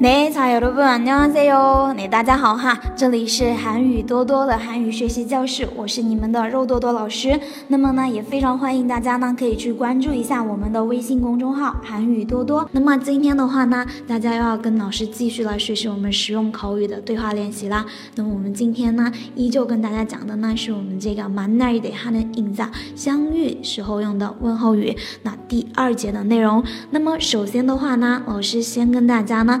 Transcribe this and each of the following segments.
네자여러분안녕하세요 네大家好哈，这里是韩语多多的韩语学习教室，我是你们的肉多多老师。那么呢，也非常欢迎大家呢可以去关注一下我们的微信公众号韩语多多。那么今天的话呢，大家又要跟老师继续来学习我们实用口语的对话练习啦。那么我们今天呢，依旧跟大家讲的呢是我们这个만날때하는인 사， 相遇时候用的问候语。那第二节的内容。那么首先的话呢，老师先跟大家呢。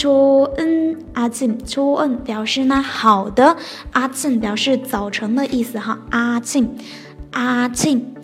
初恩阿庆，初恩表示呢好的，阿庆表示早晨的意思哈，阿庆，阿庆，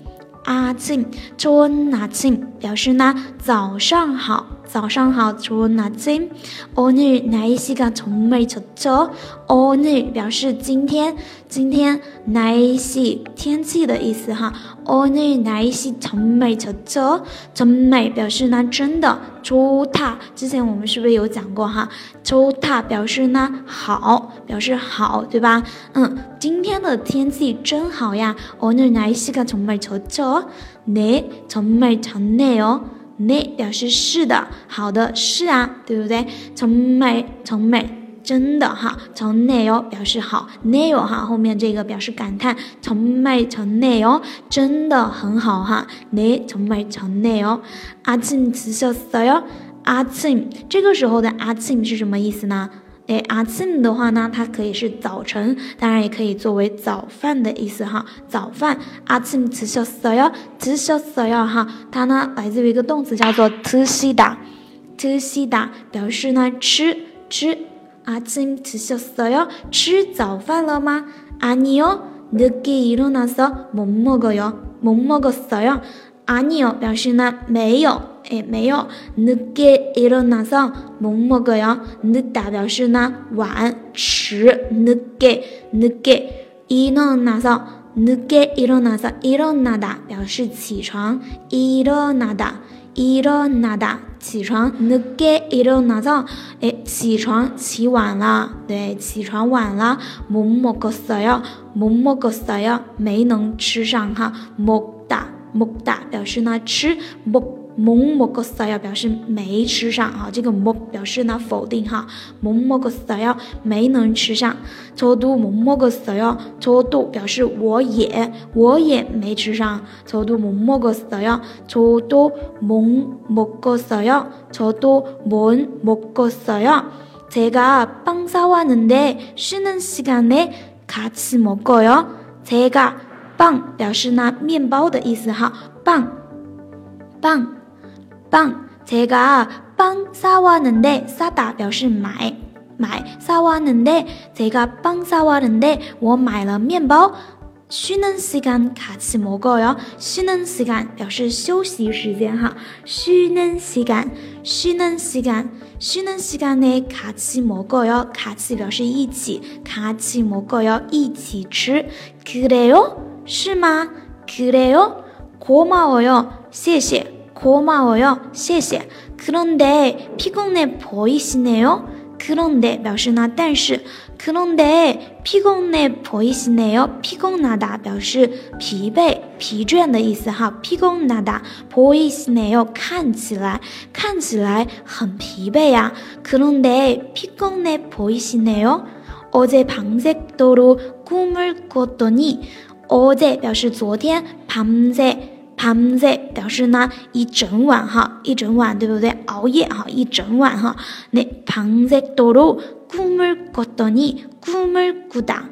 阿庆，初恩阿庆表示呢早上好。早上好，좋은아침오늘날씨가정말좋죠오늘表示今天，今天날씨天气的意思哈。오늘날씨정말좋죠정말表示呢真的，좋다之前我们是不是有讲过哈？좋다表示呢好，表示好，对吧？嗯，今天的天气真好呀。오늘날씨가정말좋죠네정말좋네요 那表示是的，好的，是啊，对不对？从美，从美，真的哈。从内哦，表示好，内哦哈，后面这个表示感叹。从美，从内哦，真的很好哈。内，从美，从内哦。阿庆吃小菜哟，阿庆，这个时候的阿庆是什么意思呢？哎，阿庆的话呢，它可以是早晨，当然也可以作为早饭的意思哈。早饭，阿庆吃小菜哟，吃小菜哟哈。它呢来自于一个动词叫做吃西达，吃西达表示呢吃吃。阿庆吃小菜哟，吃早饭了吗？阿尼哟，늦게일어나서못먹어 요， 못먹었어 요。 阿尼哟表示呢没有。 哎，没有。늦게일어나서못먹어 요。 늦다表示呢晚迟。늦게늦게일어나서늦게일어나서일어나다表示起床。일어나다일어나다起床。늦게일어나 서， 哎，起床起晚了。对，起床晚了。못먹었어 요， 못먹었어 요， 没能吃上哈。먹다먹다表示呢吃。먹 蒙莫个撒要表示没吃上啊，这个莫表示呢否定哈，蒙莫个撒要没能吃上，错读蒙莫个撒要错读表示我也我也没吃上，错读蒙莫个撒要错读蒙莫个撒要错读蒙莫个撒要，제가빵사왔는데쉬는시간에같이먹어 요。 제가棒表示呢面包的意思哈，棒棒。 棒，这个棒沙瓦能的沙达表示买买沙瓦能的这个棒沙瓦能的我买了面包。쉬는시간같이먹어 요。 쉬는시간表示休息时间哈。쉬는시 간， 쉬는시 간， 쉬는시간에같이먹어 요。 같이表示一起，같이먹어 요， 一起吃。그래 요？ 是吗？그래 요？ 고마워 요， 谢谢。 고마워요. 谢谢. 그런데 피곤해 보이시네요. 그런데 表示呢但是 그런데 피곤해 보이시네요. 피곤하다 表示疲惫疲倦的意思哈 피곤하다 보이시네요 看起来看起来很疲惫呀 그런데 피곤해 보이시네요. 어제 밤새도록 꿈을 꿨더니 어제 表示昨天 밤새 밤새表示呢一整晚哈，一整晚对不对？熬夜哈，一整晚哈。那밤새도록꿈을꿨더니꿈을꾸다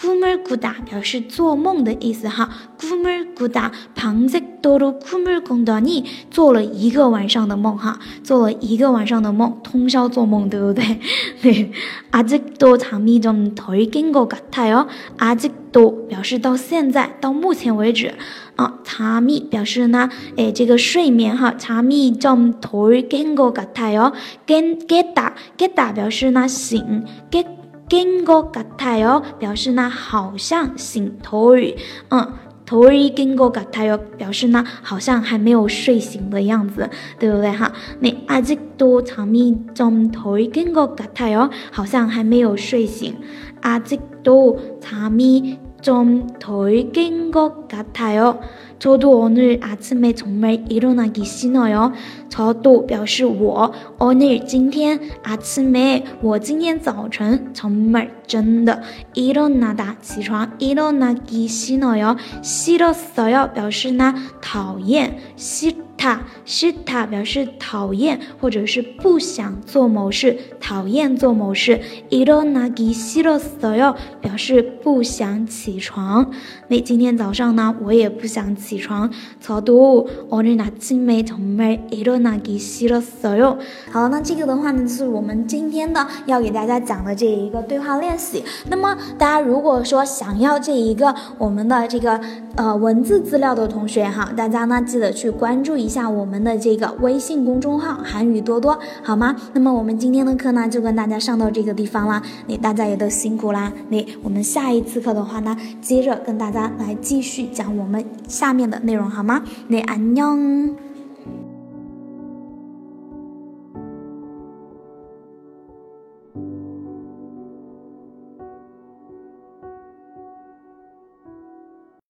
꿈 꿈을꾸다表示做梦的意思哈。꿈을꾸다밤새도록꿈을꾼다 니， 做了一个晚上的梦哈，做了一个晚上的梦，通宵做梦，对不对？对。아직도잠이좀덜깬것같아 요。 아직도表示到现在，到目前为止啊。잠이表示呢，哎，这个睡眠哈。잠이좀덜깬것같아 요。 깨깨다깨다表示呢醒。깨 깬것같아 요， 表示呢好像醒。덜嗯。头一根个嘎，他又表示呢，好像还没有睡醒的样子，对不对哈？你阿吉多长咪中头一根个嘎，他哟，好像还没有睡醒。阿吉多长咪中头一根个嘎，他哟。 저도 오늘 아침에 정말 일어나기 싫어요. 저도 表示我 오늘 今天 아침에 我今天早晨 정말 真的 일어나다 起床 일어나기 싫어요. 싫었어요 表示呢讨厌 싫他是他表示讨厌或者是不想做某事，讨厌做某事。일어나기싫었어 요， 表示不想起床。那今天早上呢，我也不想起 床。저도오늘아침에정말일어나기싫었어 요。 好，那这个的话呢，就是我们今天的要给大家讲的这一个对话练习。那么大家如果说想要这一个我们的这个呃文字资料的同学哈，大家呢记得去关注一。下我们的这个微信公众号“韩语多多”好吗？那么我们今天的课呢，就跟大家上到这个地方啦。那大家也都辛苦啦。那我们下一次课的话呢，接着跟大家来继续讲我们下 面的内容好吗？那安녕